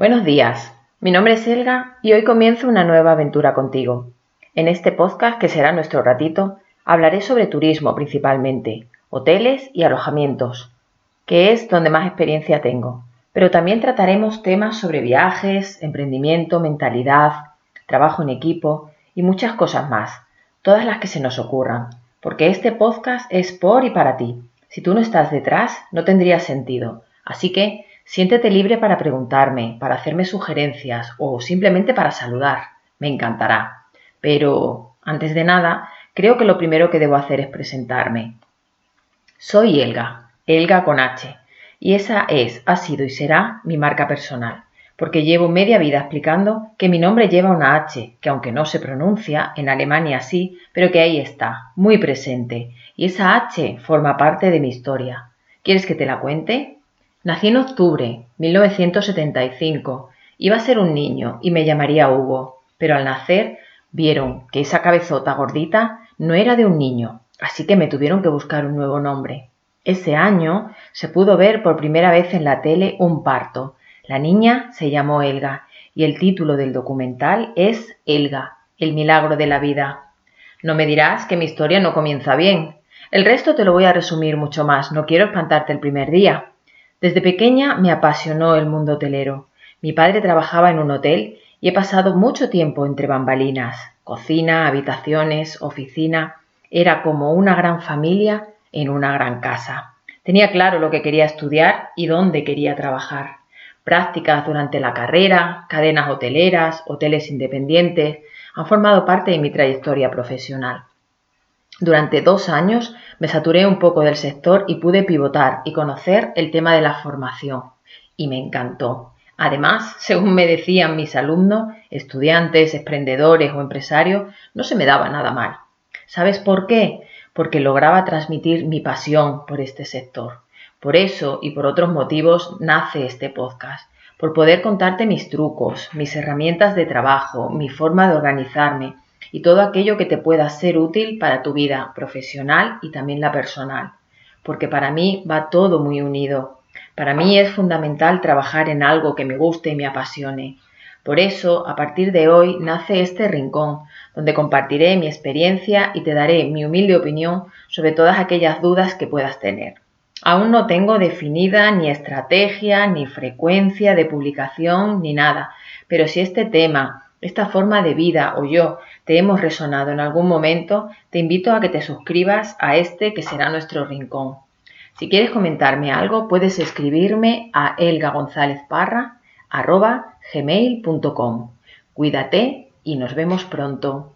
Buenos días, mi nombre es Elga y hoy comienzo una nueva aventura contigo. En este podcast, que será nuestro ratito, hablaré sobre turismo principalmente, hoteles y alojamientos, que es donde más experiencia tengo. Pero también trataremos temas sobre viajes, emprendimiento, mentalidad, trabajo en equipo y muchas cosas más, todas las que se nos ocurran, porque este podcast es por y para ti. Si tú no estás detrás, no tendría sentido. Así que Siéntete libre para preguntarme, para hacerme sugerencias o simplemente para saludar. Me encantará. Pero, antes de nada, creo que lo primero que debo hacer es presentarme. Soy Elga, Elga con H, y esa es, ha sido y será mi marca personal, porque llevo media vida explicando que mi nombre lleva una H, que aunque no se pronuncia, en Alemania sí, pero que ahí está, muy presente, y esa H forma parte de mi historia. ¿Quieres que te la cuente? Nací en octubre 1975. Iba a ser un niño y me llamaría Hugo, pero al nacer vieron que esa cabezota gordita no era de un niño, así que me tuvieron que buscar un nuevo nombre. Ese año se pudo ver por primera vez en la tele un parto. La niña se llamó Elga y el título del documental es Elga, el milagro de la vida. No me dirás que mi historia no comienza bien. El resto te lo voy a resumir mucho más, no quiero espantarte el primer día. Desde pequeña me apasionó el mundo hotelero. Mi padre trabajaba en un hotel y he pasado mucho tiempo entre bambalinas, cocina, habitaciones, oficina. Era como una gran familia en una gran casa. Tenía claro lo que quería estudiar y dónde quería trabajar. Prácticas durante la carrera, cadenas hoteleras, hoteles independientes, han formado parte de mi trayectoria profesional. Durante dos años me saturé un poco del sector y pude pivotar y conocer el tema de la formación. Y me encantó. Además, según me decían mis alumnos, estudiantes, emprendedores o empresarios, no se me daba nada mal. ¿Sabes por qué? Porque lograba transmitir mi pasión por este sector. Por eso y por otros motivos nace este podcast, por poder contarte mis trucos, mis herramientas de trabajo, mi forma de organizarme, y todo aquello que te pueda ser útil para tu vida profesional y también la personal, porque para mí va todo muy unido. Para mí es fundamental trabajar en algo que me guste y me apasione. Por eso, a partir de hoy nace este rincón, donde compartiré mi experiencia y te daré mi humilde opinión sobre todas aquellas dudas que puedas tener. Aún no tengo definida ni estrategia, ni frecuencia de publicación, ni nada, pero si este tema esta forma de vida o yo te hemos resonado en algún momento, te invito a que te suscribas a este que será nuestro rincón. Si quieres comentarme algo, puedes escribirme a elgagonzalezparra.gmail.com. Cuídate y nos vemos pronto.